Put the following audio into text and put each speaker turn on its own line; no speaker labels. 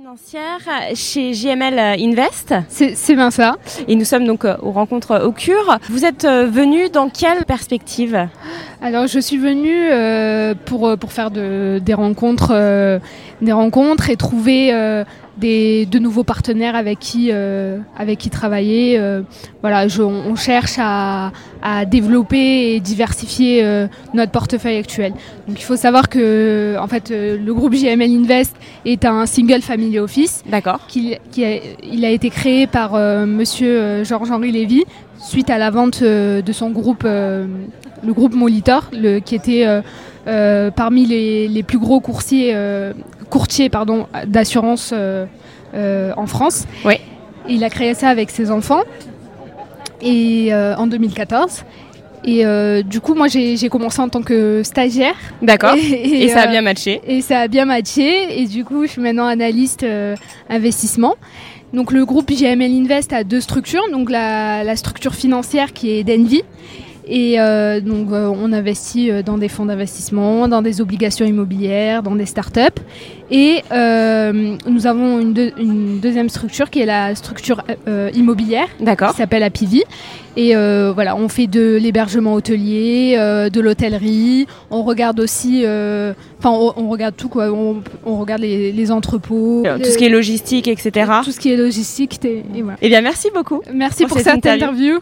financière chez JML Invest.
C'est bien ça.
Et nous sommes donc aux rencontres au CUR. Vous êtes venu dans quelle perspective?
Alors je suis venue euh, pour, pour faire de, des, rencontres, euh, des rencontres et trouver euh, des, de nouveaux partenaires avec qui, euh, avec qui travailler. Euh, voilà, je, on cherche à, à, développer et diversifier euh, notre portefeuille actuel. Donc il faut savoir que en fait, le groupe JML Invest est un single family office.
D'accord.
Qui, qui a, il a été créé par Monsieur Georges-Henri Lévy suite à la vente de son groupe, le groupe Molitor, le, qui était parmi les, les, plus gros coursiers, euh, courtiers pardon, d'assurance euh, en France.
Oui.
Il a créé ça avec ses enfants et, en 2014. Et euh, du coup, moi, j'ai commencé en tant que stagiaire.
D'accord. Et, et, ça a bien matché.
Et ça a bien matché. Et du coup, je suis maintenant analyste euh, investissement. Donc, le groupe JML Invest a deux structures. Donc, la, la structure financière qui est Denvy et euh, donc, euh, on investit euh, dans des fonds d'investissement, dans des obligations immobilières, dans des startups. Et euh, nous avons une, de, une, deuxième structure qui est la structure euh, immobilière, qui s'appelle Apivi. Et euh, voilà, on fait de l'hébergement hôtelier, de l'hôtellerie. On regarde aussi, enfin, on, on, regarde tout quoi. On, on regarde les, les entrepôts,
tout ce qui est logistique, etc.
Tout ce qui est logistique. Et, voilà.
Eh bien, merci beaucoup.
Merci pour, cette, cette interview. interview.